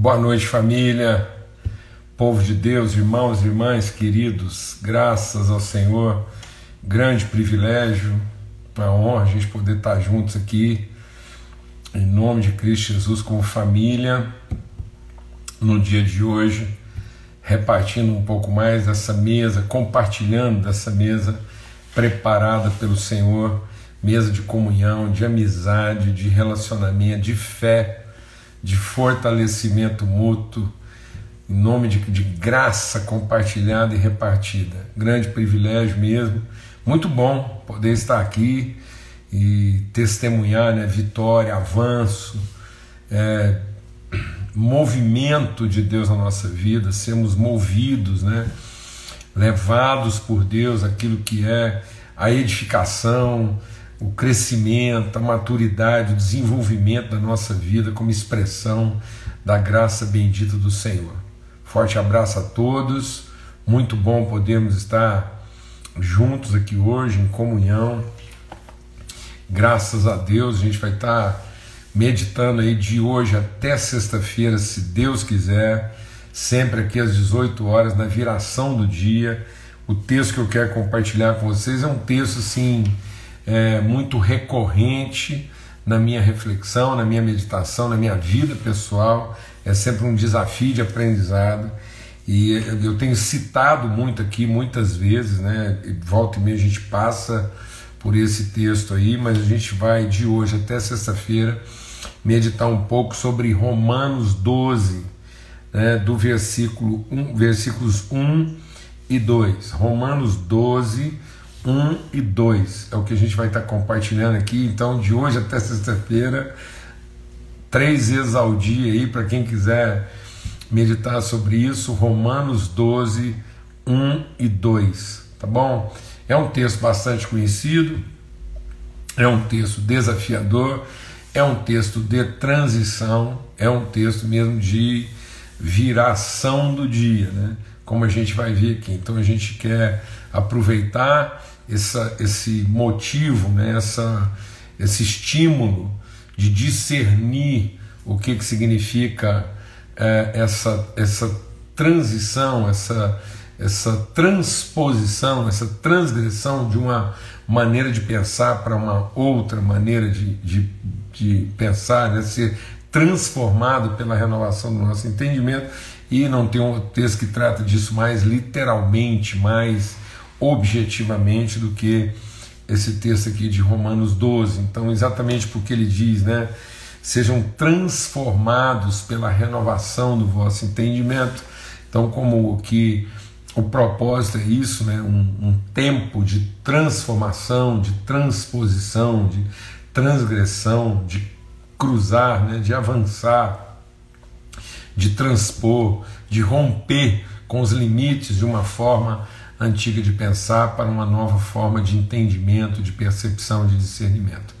Boa noite, família, povo de Deus, irmãos e irmãs queridos, graças ao Senhor, grande privilégio, uma honra a gente poder estar juntos aqui, em nome de Cristo Jesus, como família, no dia de hoje, repartindo um pouco mais dessa mesa, compartilhando dessa mesa preparada pelo Senhor, mesa de comunhão, de amizade, de relacionamento, de fé de fortalecimento mútuo, em nome de, de graça compartilhada e repartida. Grande privilégio mesmo. Muito bom poder estar aqui e testemunhar né, vitória, avanço, é, movimento de Deus na nossa vida, sermos movidos, né, levados por Deus aquilo que é a edificação, o crescimento, a maturidade, o desenvolvimento da nossa vida como expressão da graça bendita do Senhor. Forte abraço a todos, muito bom podermos estar juntos aqui hoje em comunhão. Graças a Deus, a gente vai estar meditando aí de hoje até sexta-feira, se Deus quiser, sempre aqui às 18 horas, na viração do dia. O texto que eu quero compartilhar com vocês é um texto assim é, muito recorrente na minha reflexão, na minha meditação, na minha vida pessoal. É sempre um desafio de aprendizado. E eu tenho citado muito aqui, muitas vezes, né? Volta e meia a gente passa por esse texto aí, mas a gente vai de hoje até sexta-feira meditar um pouco sobre Romanos 12, né, do versículo 1, versículos 1 e 2. Romanos 12, 1 e 2 é o que a gente vai estar compartilhando aqui. Então, de hoje até sexta-feira, três vezes ao dia aí, para quem quiser meditar sobre isso, Romanos 12, 1 e 2, tá bom? É um texto bastante conhecido, é um texto desafiador, é um texto de transição, é um texto mesmo de viração do dia, né? Como a gente vai ver aqui. Então a gente quer aproveitar essa, esse motivo, né, essa, esse estímulo de discernir o que, que significa é, essa, essa transição, essa, essa transposição, essa transgressão de uma maneira de pensar para uma outra maneira de, de, de pensar, né, ser transformado pela renovação do nosso entendimento. E não tem um texto que trata disso mais literalmente, mais objetivamente do que esse texto aqui de Romanos 12. Então, exatamente porque ele diz, né? Sejam transformados pela renovação do vosso entendimento. Então, como que o propósito é isso, né? Um, um tempo de transformação, de transposição, de transgressão, de cruzar, né? de avançar, de transpor, de romper com os limites de uma forma antiga de pensar para uma nova forma de entendimento, de percepção, de discernimento.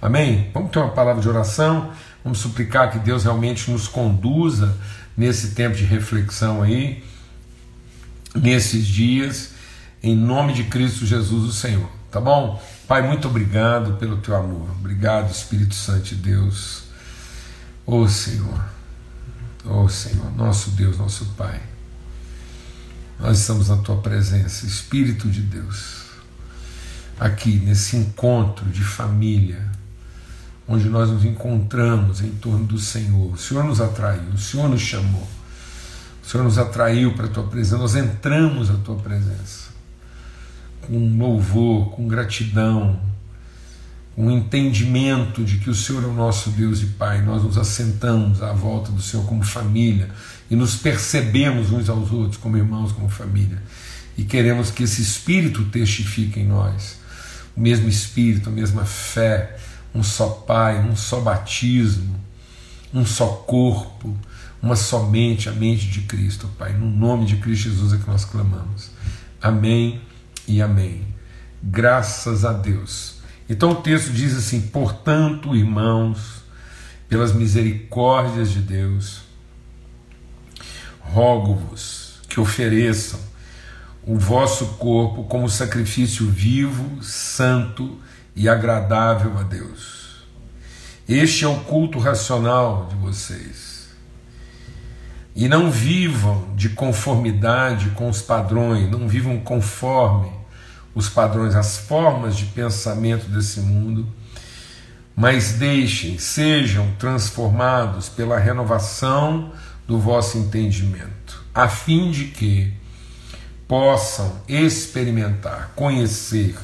Amém? Vamos ter uma palavra de oração, vamos suplicar que Deus realmente nos conduza nesse tempo de reflexão aí, nesses dias, em nome de Cristo Jesus, o Senhor. Tá bom? Pai, muito obrigado pelo teu amor. Obrigado, Espírito Santo de Deus. Ô oh, Senhor, ô oh, Senhor, nosso Deus, nosso Pai. Nós estamos na tua presença, Espírito de Deus, aqui nesse encontro de família, onde nós nos encontramos em torno do Senhor. O Senhor nos atraiu, o Senhor nos chamou, o Senhor nos atraiu para a tua presença, nós entramos na tua presença com louvor, com gratidão, um entendimento de que o Senhor é o nosso Deus e Pai, nós nos assentamos à volta do Senhor como família e nos percebemos uns aos outros como irmãos, como família. E queremos que esse Espírito testifique em nós, o mesmo Espírito, a mesma fé, um só Pai, um só batismo, um só corpo, uma só mente, a mente de Cristo, Pai. No nome de Cristo Jesus é que nós clamamos. Amém e amém. Graças a Deus então o texto diz assim: portanto, irmãos, pelas misericórdias de Deus, rogo-vos que ofereçam o vosso corpo como sacrifício vivo, santo e agradável a Deus. Este é o culto racional de vocês. e não vivam de conformidade com os padrões, não vivam conforme os padrões, as formas de pensamento desse mundo, mas deixem, sejam transformados pela renovação do vosso entendimento, a fim de que possam experimentar, conhecer,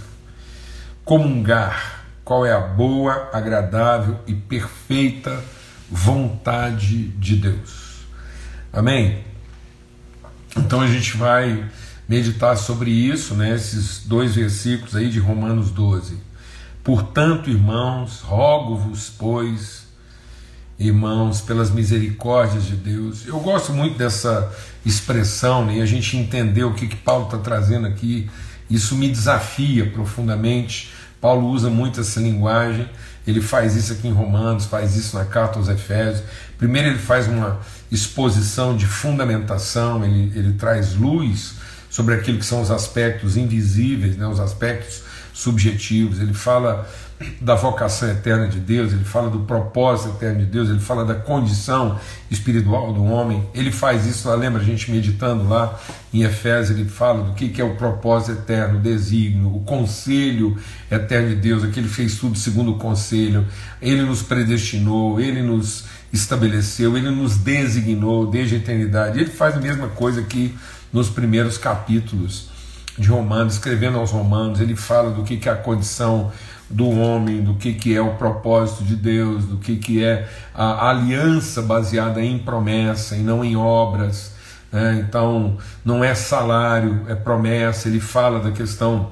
comungar qual é a boa, agradável e perfeita vontade de Deus. Amém? Então a gente vai meditar sobre isso, né, esses dois versículos aí de Romanos 12. Portanto, irmãos, rogo-vos, pois, irmãos, pelas misericórdias de Deus. Eu gosto muito dessa expressão, né, e a gente entender o que, que Paulo está trazendo aqui. Isso me desafia profundamente. Paulo usa muito essa linguagem ele faz isso aqui em Romanos, faz isso na carta aos Efésios. Primeiro, ele faz uma exposição de fundamentação, ele, ele traz luz sobre aquilo que são os aspectos invisíveis, né, os aspectos subjetivos. Ele fala da vocação eterna de Deus, ele fala do propósito eterno de Deus, ele fala da condição espiritual do homem. Ele faz isso, lá, lembra a gente meditando lá em Efésios, ele fala do que, que é o propósito eterno, o desígnio, o conselho eterno de Deus, aquele fez tudo segundo o conselho, ele nos predestinou, ele nos estabeleceu, ele nos designou desde a eternidade. Ele faz a mesma coisa aqui nos primeiros capítulos de Romanos, escrevendo aos Romanos, ele fala do que, que é a condição do homem, do que, que é o propósito de Deus, do que, que é a aliança baseada em promessa e não em obras. Né? Então, não é salário, é promessa. Ele fala da questão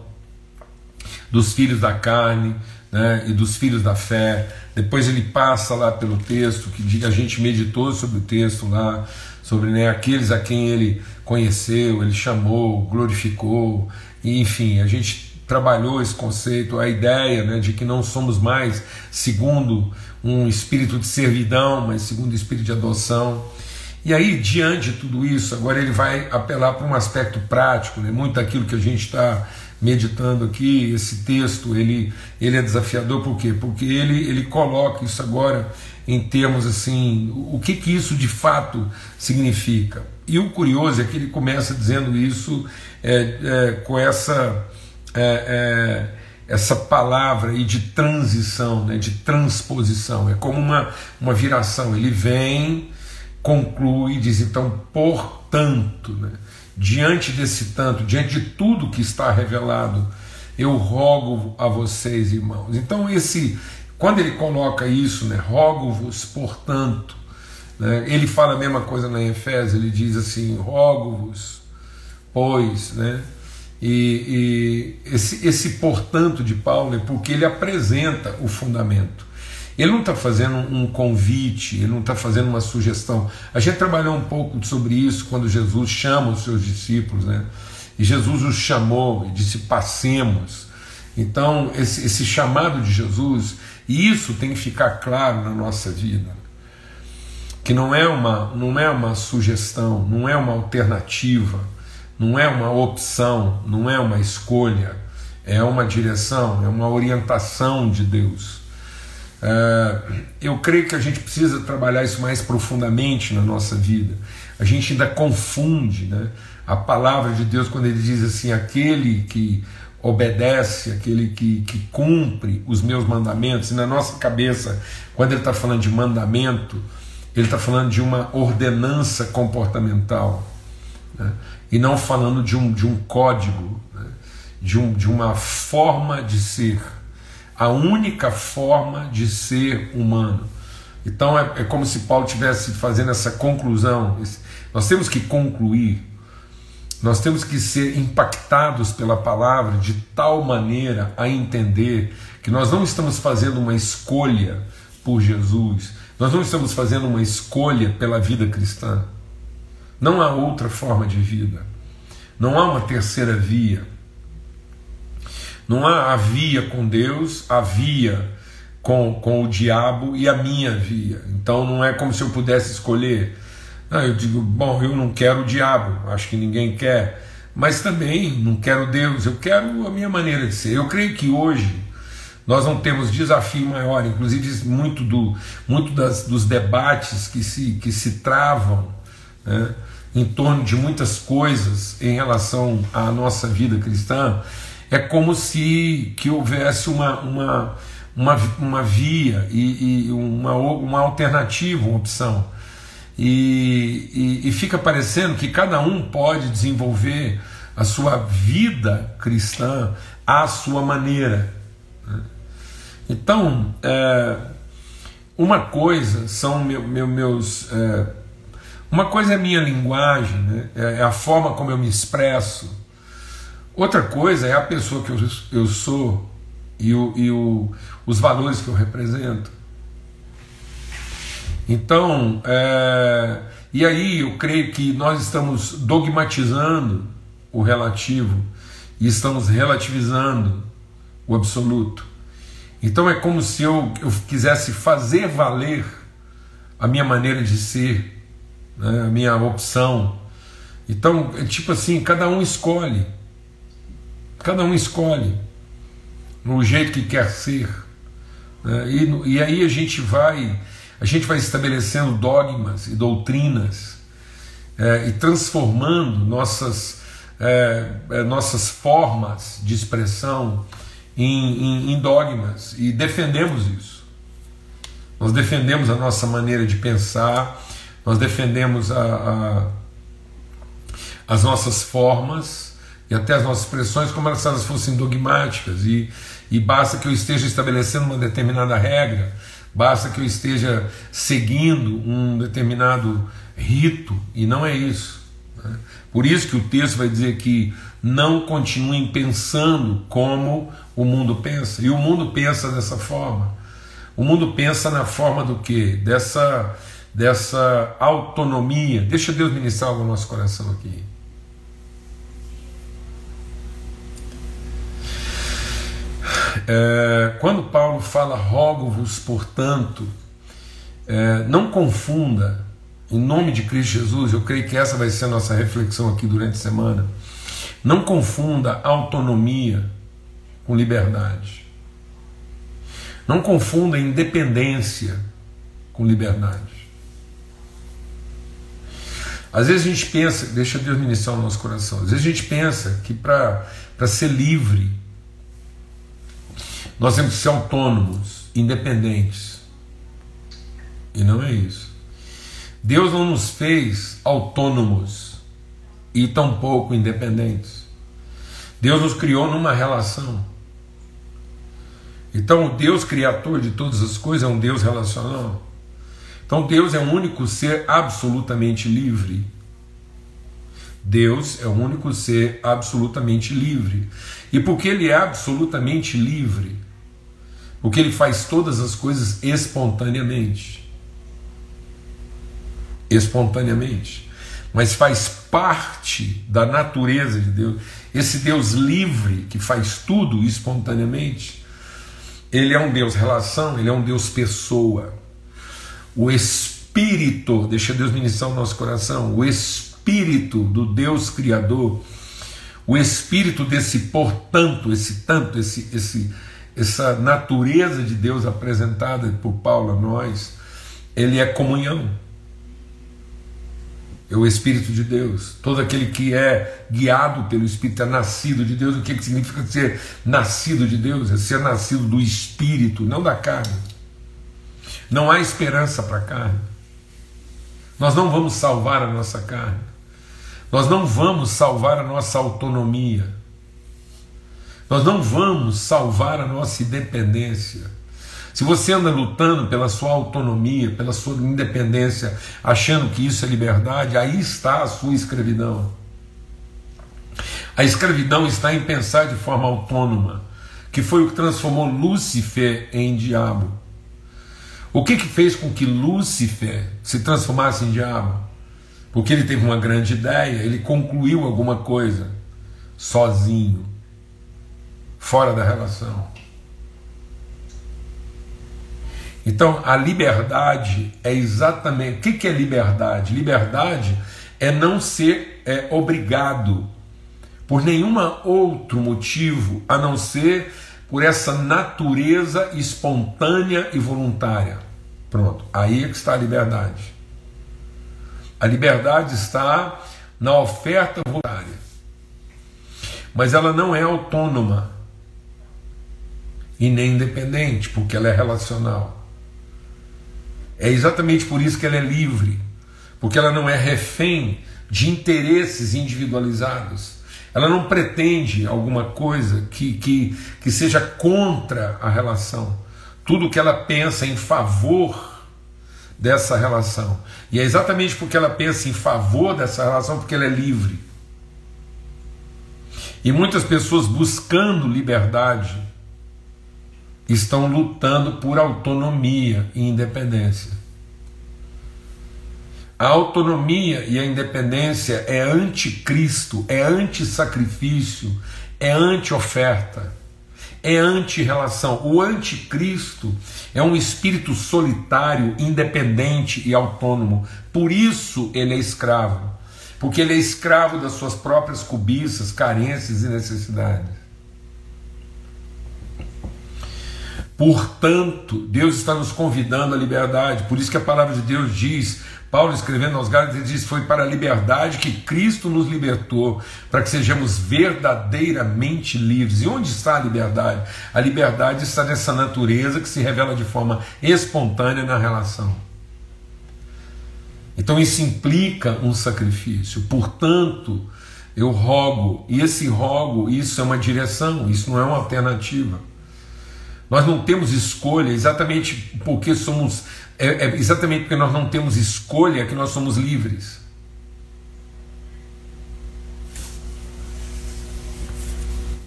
dos filhos da carne né? e dos filhos da fé. Depois ele passa lá pelo texto, que a gente meditou sobre o texto lá, sobre né, aqueles a quem ele conheceu, ele chamou, glorificou, e, enfim, a gente trabalhou esse conceito, a ideia né, de que não somos mais segundo um espírito de servidão, mas segundo o espírito de adoção. E aí, diante de tudo isso, agora ele vai apelar para um aspecto prático, né? muito daquilo que a gente está meditando aqui, esse texto, ele, ele é desafiador por quê? Porque ele, ele coloca isso agora em termos assim, o que, que isso de fato significa. E o curioso é que ele começa dizendo isso é, é, com essa é, é, essa palavra aí de transição, né, de transposição, é como uma, uma viração. Ele vem, conclui, diz então, portanto, né, diante desse tanto, diante de tudo que está revelado, eu rogo a vocês, irmãos. Então, esse, quando ele coloca isso, né, rogo-vos, portanto, né, ele fala a mesma coisa na Efésios, ele diz assim: rogo-vos, pois, né, e, e esse, esse portanto de Paulo é porque ele apresenta o fundamento. Ele não está fazendo um convite, ele não está fazendo uma sugestão. A gente trabalhou um pouco sobre isso quando Jesus chama os seus discípulos, né? E Jesus os chamou e disse: passemos. Então, esse, esse chamado de Jesus, e isso tem que ficar claro na nossa vida, que não é uma, não é uma sugestão, não é uma alternativa não é uma opção, não é uma escolha, é uma direção, é uma orientação de Deus. É, eu creio que a gente precisa trabalhar isso mais profundamente na nossa vida. A gente ainda confunde né, a palavra de Deus quando ele diz assim: aquele que obedece, aquele que, que cumpre os meus mandamentos. E na nossa cabeça, quando ele está falando de mandamento, ele está falando de uma ordenança comportamental. Né? e não falando de um, de um código, né? de, um, de uma forma de ser, a única forma de ser humano. Então é, é como se Paulo estivesse fazendo essa conclusão. Nós temos que concluir, nós temos que ser impactados pela palavra de tal maneira a entender que nós não estamos fazendo uma escolha por Jesus, nós não estamos fazendo uma escolha pela vida cristã. Não há outra forma de vida. Não há uma terceira via. Não há a via com Deus, a via com, com o diabo e a minha via. Então não é como se eu pudesse escolher. Não, eu digo, bom, eu não quero o diabo, acho que ninguém quer, mas também não quero Deus, eu quero a minha maneira de ser. Eu creio que hoje nós não temos desafio maior, inclusive muito, do, muito das, dos debates que se, que se travam né, em torno de muitas coisas em relação à nossa vida cristã, é como se que houvesse uma, uma, uma, uma via e, e uma, uma alternativa, uma opção. E, e, e fica parecendo que cada um pode desenvolver a sua vida cristã à sua maneira. Né. Então, é, uma coisa são meu, meu, meus. É, uma coisa é minha linguagem, né? É, é a forma como eu me expresso. Outra coisa é a pessoa que eu, sou e, o, e o, os valores que eu represento. Então, é, e aí eu creio que nós estamos dogmatizando o relativo e estamos relativizando o absoluto. Então é como se eu, eu quisesse fazer valer a minha maneira de ser, né, a minha opção. Então, é tipo assim, cada um escolhe. Cada um escolhe no jeito que quer ser. Né, e, e aí a gente vai, a gente vai estabelecendo dogmas e doutrinas é, e transformando nossas, é, é nossas formas de expressão em, em, em dogmas e defendemos isso. Nós defendemos a nossa maneira de pensar, nós defendemos a, a, as nossas formas e até as nossas expressões como se elas fossem dogmáticas e, e basta que eu esteja estabelecendo uma determinada regra, basta que eu esteja seguindo um determinado rito e não é isso. Né? Por isso que o texto vai dizer que não continuem pensando como o mundo pensa. E o mundo pensa dessa forma. O mundo pensa na forma do que? Dessa, dessa autonomia. Deixa Deus ministrar algo no nosso coração aqui. É, quando Paulo fala, rogo-vos, portanto, é, não confunda, em nome de Cristo Jesus, eu creio que essa vai ser a nossa reflexão aqui durante a semana. Não confunda autonomia com liberdade. Não confunda independência com liberdade. Às vezes a gente pensa, deixa Deus ministrar o nosso coração, às vezes a gente pensa que para ser livre, nós temos que ser autônomos, independentes. E não é isso. Deus não nos fez autônomos e tampouco independentes. Deus nos criou numa relação. Então, o Deus criador de todas as coisas é um Deus relacional. Então, Deus é o único ser absolutamente livre. Deus é o único ser absolutamente livre. E porque Ele é absolutamente livre, porque Ele faz todas as coisas espontaneamente. Espontaneamente. Mas faz parte da natureza de Deus. Esse Deus livre que faz tudo espontaneamente ele é um Deus relação, ele é um Deus pessoa. O Espírito, deixa Deus ministrar o nosso coração, o Espírito do Deus Criador, o Espírito desse portanto, esse tanto, esse, esse, essa natureza de Deus apresentada por Paulo a nós, ele é comunhão é o Espírito de Deus. Todo aquele que é guiado pelo Espírito é nascido de Deus. O que, que significa ser nascido de Deus? É ser nascido do Espírito, não da carne. Não há esperança para a carne. Nós não vamos salvar a nossa carne. Nós não vamos salvar a nossa autonomia. Nós não vamos salvar a nossa independência. Se você anda lutando pela sua autonomia, pela sua independência, achando que isso é liberdade, aí está a sua escravidão. A escravidão está em pensar de forma autônoma, que foi o que transformou Lúcifer em diabo. O que, que fez com que Lúcifer se transformasse em diabo? Porque ele teve uma grande ideia, ele concluiu alguma coisa sozinho, fora da relação. Então, a liberdade é exatamente. O que é liberdade? Liberdade é não ser é, obrigado por nenhum outro motivo a não ser por essa natureza espontânea e voluntária. Pronto, aí é que está a liberdade. A liberdade está na oferta voluntária. Mas ela não é autônoma e nem independente, porque ela é relacional. É exatamente por isso que ela é livre, porque ela não é refém de interesses individualizados. Ela não pretende alguma coisa que, que, que seja contra a relação. Tudo que ela pensa em favor dessa relação. E é exatamente porque ela pensa em favor dessa relação, porque ela é livre. E muitas pessoas buscando liberdade estão lutando por autonomia e independência. A autonomia e a independência é anticristo, é anti-sacrifício, é anti-oferta, é anti-relação. O anticristo é um espírito solitário, independente e autônomo. Por isso ele é escravo, porque ele é escravo das suas próprias cobiças, carências e necessidades. Portanto, Deus está nos convidando à liberdade. Por isso que a palavra de Deus diz: Paulo escrevendo aos Gálatas, diz: Foi para a liberdade que Cristo nos libertou, para que sejamos verdadeiramente livres. E onde está a liberdade? A liberdade está nessa natureza que se revela de forma espontânea na relação. Então isso implica um sacrifício. Portanto, eu rogo, e esse rogo, isso é uma direção, isso não é uma alternativa. Nós não temos escolha exatamente porque somos é, é exatamente porque nós não temos escolha que nós somos livres.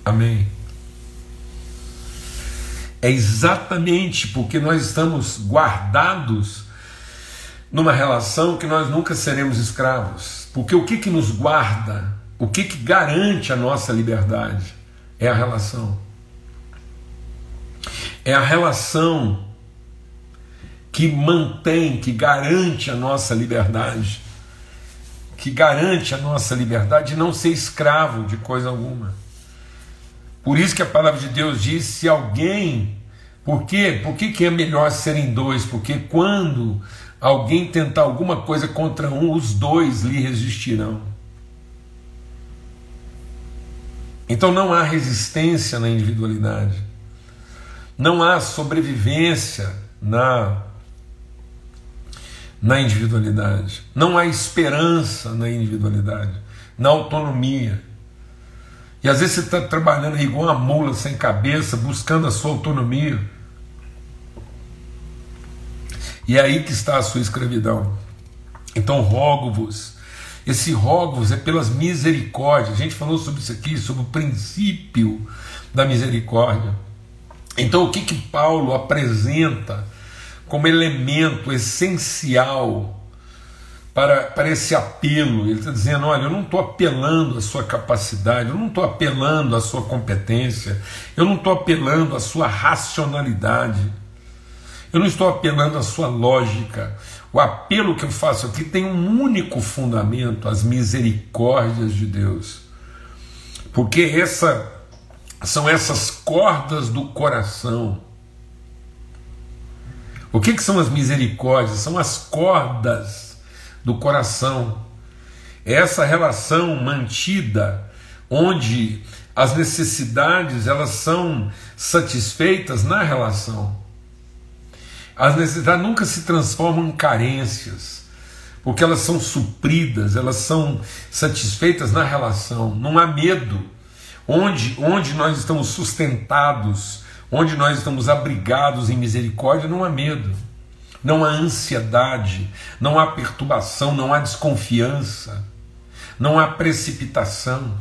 Amém. É exatamente porque nós estamos guardados numa relação que nós nunca seremos escravos. Porque o que, que nos guarda, o que, que garante a nossa liberdade é a relação. É a relação que mantém, que garante a nossa liberdade, que garante a nossa liberdade de não ser escravo de coisa alguma. Por isso que a palavra de Deus diz: se alguém. Por quê? Por que, que é melhor serem dois? Porque quando alguém tentar alguma coisa contra um, os dois lhe resistirão. Então não há resistência na individualidade, não há sobrevivência na na individualidade. Não há esperança na individualidade, na autonomia. E às vezes você está trabalhando igual uma mula sem cabeça, buscando a sua autonomia. E é aí que está a sua escravidão. Então rogo-vos. Esse rogo-vos é pelas misericórdias. A gente falou sobre isso aqui, sobre o princípio da misericórdia. Então o que que Paulo apresenta como elemento essencial para, para esse apelo. Ele está dizendo: olha, eu não estou apelando à sua capacidade, eu não estou apelando à sua competência, eu não estou apelando à sua racionalidade, eu não estou apelando à sua lógica. O apelo que eu faço aqui tem um único fundamento: as misericórdias de Deus. Porque essa, são essas cordas do coração o que, que são as misericórdias? São as cordas do coração. É essa relação mantida onde as necessidades elas são satisfeitas na relação. As necessidades nunca se transformam em carências, porque elas são supridas, elas são satisfeitas na relação. Não há medo. Onde, onde nós estamos sustentados onde nós estamos abrigados em misericórdia, não há medo, não há ansiedade, não há perturbação, não há desconfiança, não há precipitação.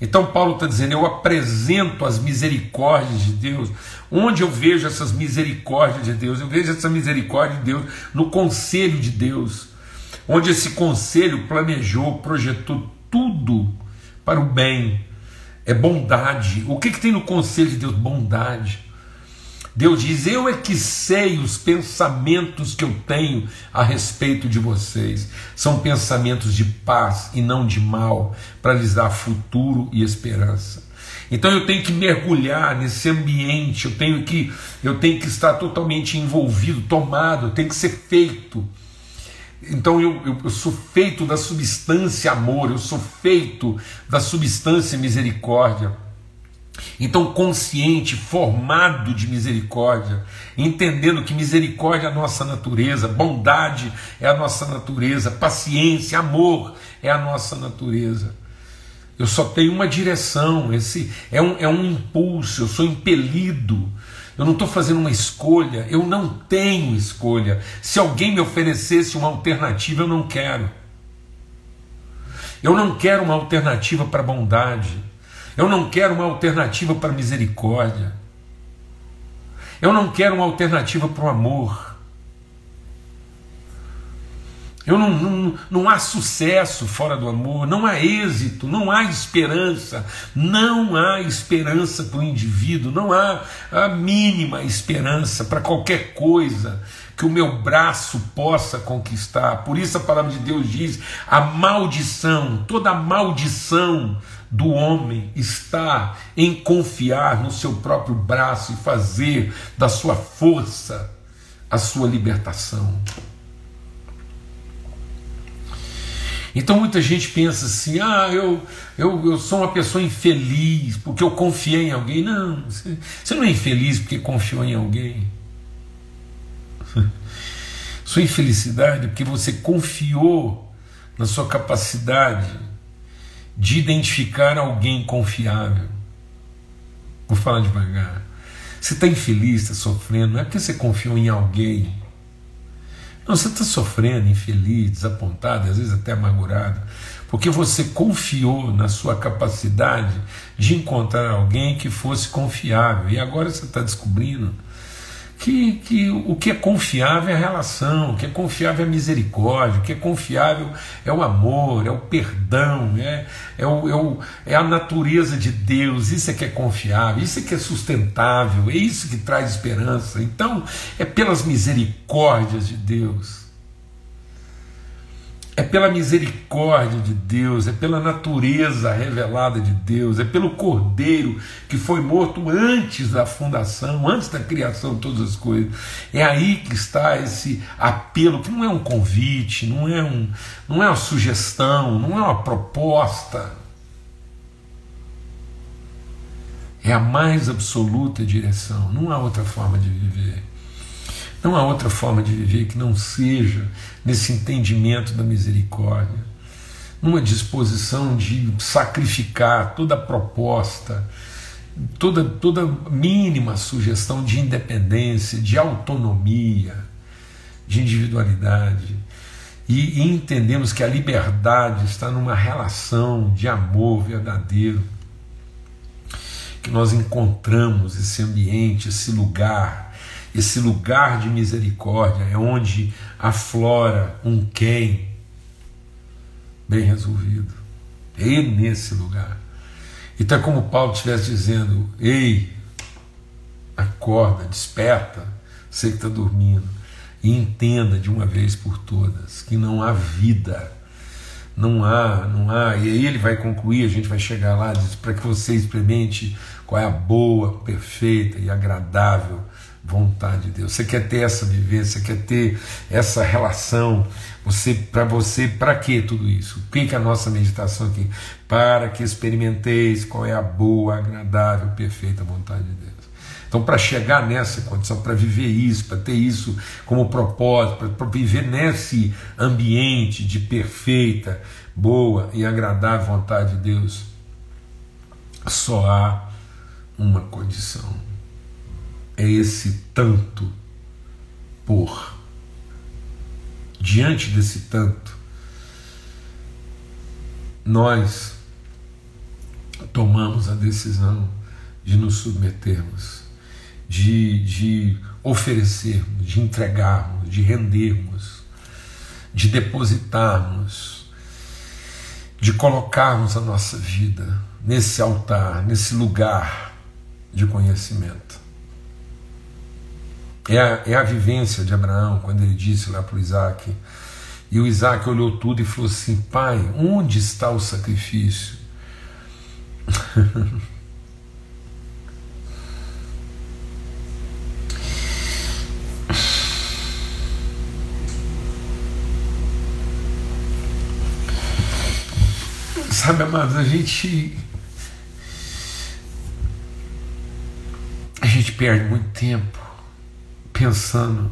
Então, Paulo está dizendo: eu apresento as misericórdias de Deus. Onde eu vejo essas misericórdias de Deus? Eu vejo essa misericórdia de Deus no conselho de Deus, onde esse conselho planejou, projetou tudo para o bem. É bondade. O que, que tem no conselho de Deus? Bondade. Deus diz: Eu é que sei os pensamentos que eu tenho a respeito de vocês. São pensamentos de paz e não de mal, para lhes dar futuro e esperança. Então eu tenho que mergulhar nesse ambiente, eu tenho que, eu tenho que estar totalmente envolvido, tomado, tem que ser feito então eu, eu, eu, sou feito da substância amor, eu sou feito da substância misericórdia. Então, consciente, formado de misericórdia, entendendo que misericórdia é a nossa natureza, bondade é a nossa natureza, paciência, amor é a nossa natureza. Eu só tenho uma direção, esse é um, é um impulso, eu sou impelido eu não estou fazendo uma escolha, eu não tenho escolha. Se alguém me oferecesse uma alternativa, eu não quero. Eu não quero uma alternativa para bondade. Eu não quero uma alternativa para misericórdia. Eu não quero uma alternativa para o amor. Eu não, não, não há sucesso fora do amor, não há êxito, não há esperança, não há esperança para o indivíduo, não há a mínima esperança para qualquer coisa que o meu braço possa conquistar. Por isso a palavra de Deus diz: a maldição, toda a maldição do homem está em confiar no seu próprio braço e fazer da sua força a sua libertação. Então muita gente pensa assim: ah, eu, eu, eu sou uma pessoa infeliz porque eu confiei em alguém. Não, você, você não é infeliz porque confiou em alguém. Sua infelicidade é porque você confiou na sua capacidade de identificar alguém confiável. Vou falar devagar. Você está infeliz, está sofrendo, não é porque você confiou em alguém não, você está sofrendo, infeliz, desapontado, às vezes até amargurado, porque você confiou na sua capacidade de encontrar alguém que fosse confiável. E agora você está descobrindo que, que o que é confiável é a relação, o que é confiável é a misericórdia, o que é confiável é o amor, é o perdão, é, é, o, é, o, é a natureza de Deus, isso é que é confiável, isso é que é sustentável, é isso que traz esperança. Então, é pelas misericórdias de Deus é pela misericórdia de Deus, é pela natureza revelada de Deus, é pelo Cordeiro que foi morto antes da fundação, antes da criação de todas as coisas. É aí que está esse apelo, que não é um convite, não é, um, não é uma sugestão, não é uma proposta. É a mais absoluta direção, não há outra forma de viver. Não há outra forma de viver que não seja nesse entendimento da misericórdia, numa disposição de sacrificar toda proposta, toda, toda mínima sugestão de independência, de autonomia, de individualidade. E, e entendemos que a liberdade está numa relação de amor verdadeiro, que nós encontramos esse ambiente, esse lugar esse lugar de misericórdia é onde aflora um quem bem resolvido. É nesse lugar. Então é como Paulo estivesse dizendo: Ei, acorda, desperta, você que está dormindo, e entenda de uma vez por todas que não há vida. Não há, não há, e aí ele vai concluir, a gente vai chegar lá, para que você experimente qual é a boa, perfeita e agradável vontade de Deus. Você quer ter essa vivência, quer ter essa relação. Você, para você, para que tudo isso? O que é a nossa meditação aqui? Para que experimenteis qual é a boa, agradável, perfeita vontade de Deus. Então, para chegar nessa condição, para viver isso, para ter isso como propósito, para viver nesse ambiente de perfeita, boa e agradável vontade de Deus, só há uma condição é esse tanto por. Diante desse tanto, nós tomamos a decisão de nos submetermos, de, de oferecermos, de entregarmos, de rendermos, de depositarmos, de colocarmos a nossa vida nesse altar, nesse lugar de conhecimento. É a, é a vivência de Abraão, quando ele disse lá para o Isaac. E o Isaac olhou tudo e falou assim: Pai, onde está o sacrifício? Sabe, amados, a gente. A gente perde muito tempo pensando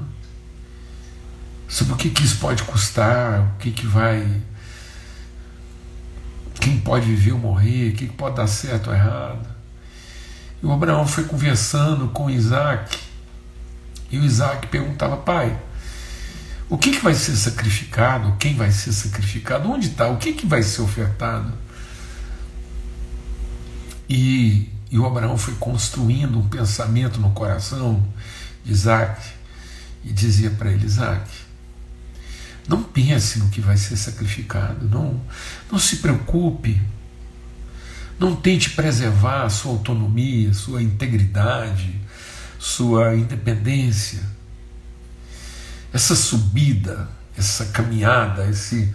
sobre o que, que isso pode custar, o que, que vai. Quem pode viver ou morrer, o que, que pode dar certo ou errado. E o Abraão foi conversando com Isaac, e o Isaac perguntava, pai, o que, que vai ser sacrificado? Quem vai ser sacrificado? Onde está? O que, que vai ser ofertado? E, e o Abraão foi construindo um pensamento no coração Isaac e dizia para ele: Isaac, não pense no que vai ser sacrificado, não, não se preocupe, não tente preservar a sua autonomia, sua integridade, sua independência. Essa subida, essa caminhada, esse,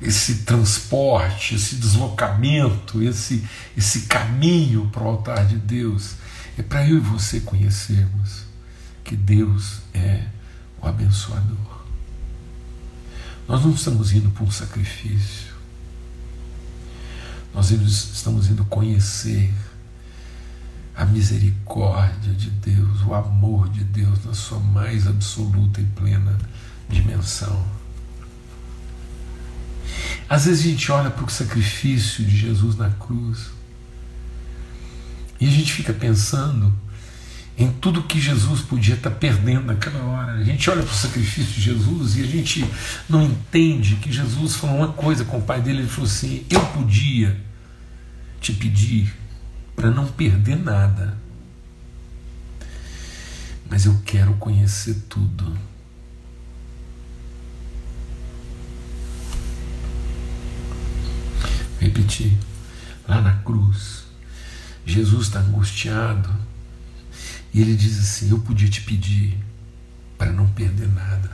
esse transporte, esse deslocamento, esse, esse caminho para o altar de Deus, é para eu e você conhecermos que Deus é o abençoador. Nós não estamos indo para um sacrifício, nós estamos indo conhecer a misericórdia de Deus, o amor de Deus na sua mais absoluta e plena dimensão. Às vezes a gente olha para o sacrifício de Jesus na cruz e a gente fica pensando em tudo que Jesus podia estar perdendo naquela hora. A gente olha para o sacrifício de Jesus e a gente não entende que Jesus falou uma coisa com o pai dele. Ele falou assim: Eu podia te pedir para não perder nada. Mas eu quero conhecer tudo. Repetir. Lá na cruz, Jesus está angustiado e ele diz assim: Eu podia te pedir para não perder nada,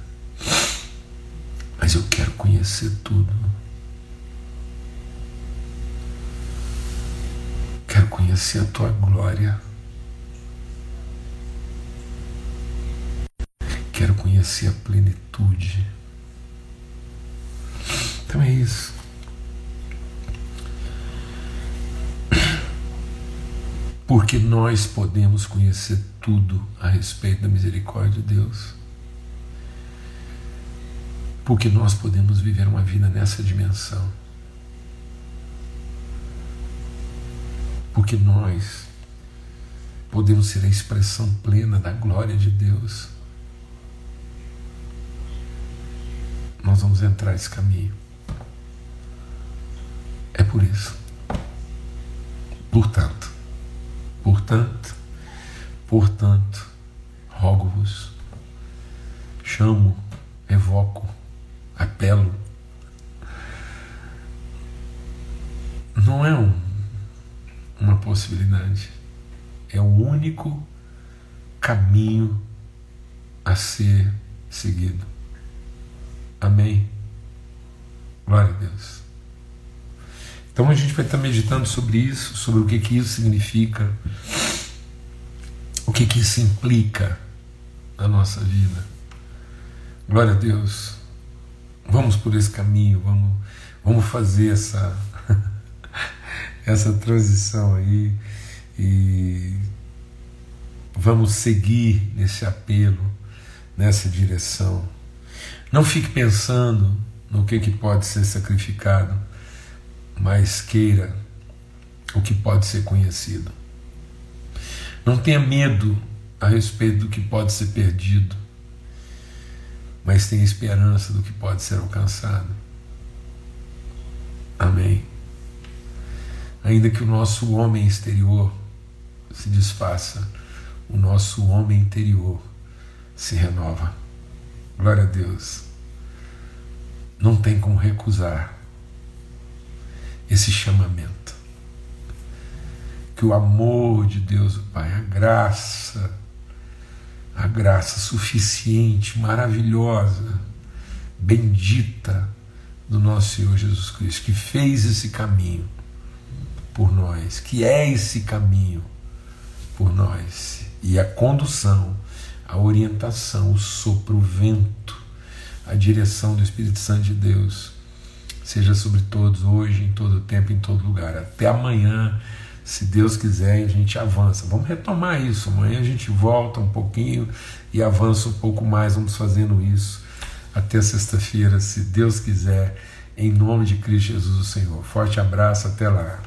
mas eu quero conhecer tudo. Quero conhecer a tua glória. Quero conhecer a plenitude. Então é isso. Porque nós podemos conhecer tudo a respeito da misericórdia de Deus. Porque nós podemos viver uma vida nessa dimensão. porque nós podemos ser a expressão plena da glória de Deus. Nós vamos entrar nesse caminho. É por isso. Portanto, portanto, portanto, rogo-vos, chamo, evoco, apelo. Não é um uma possibilidade. É o único caminho a ser seguido. Amém? Glória a Deus. Então a gente vai estar meditando sobre isso, sobre o que, que isso significa, o que, que isso implica na nossa vida. Glória a Deus. Vamos por esse caminho, vamos, vamos fazer essa essa transição aí e vamos seguir nesse apelo, nessa direção. Não fique pensando no que, que pode ser sacrificado, mas queira o que pode ser conhecido. Não tenha medo a respeito do que pode ser perdido, mas tenha esperança do que pode ser alcançado. Amém ainda que o nosso homem exterior se desfaça, o nosso homem interior se renova. Glória a Deus. Não tem como recusar esse chamamento. Que o amor de Deus, o Pai, a graça, a graça suficiente, maravilhosa, bendita do nosso Senhor Jesus Cristo, que fez esse caminho por nós, que é esse caminho por nós, e a condução, a orientação, o sopro, o vento, a direção do Espírito Santo de Deus seja sobre todos, hoje, em todo tempo, em todo lugar. Até amanhã, se Deus quiser, a gente avança. Vamos retomar isso. Amanhã a gente volta um pouquinho e avança um pouco mais. Vamos fazendo isso até sexta-feira, se Deus quiser, em nome de Cristo Jesus, o Senhor. Forte abraço, até lá.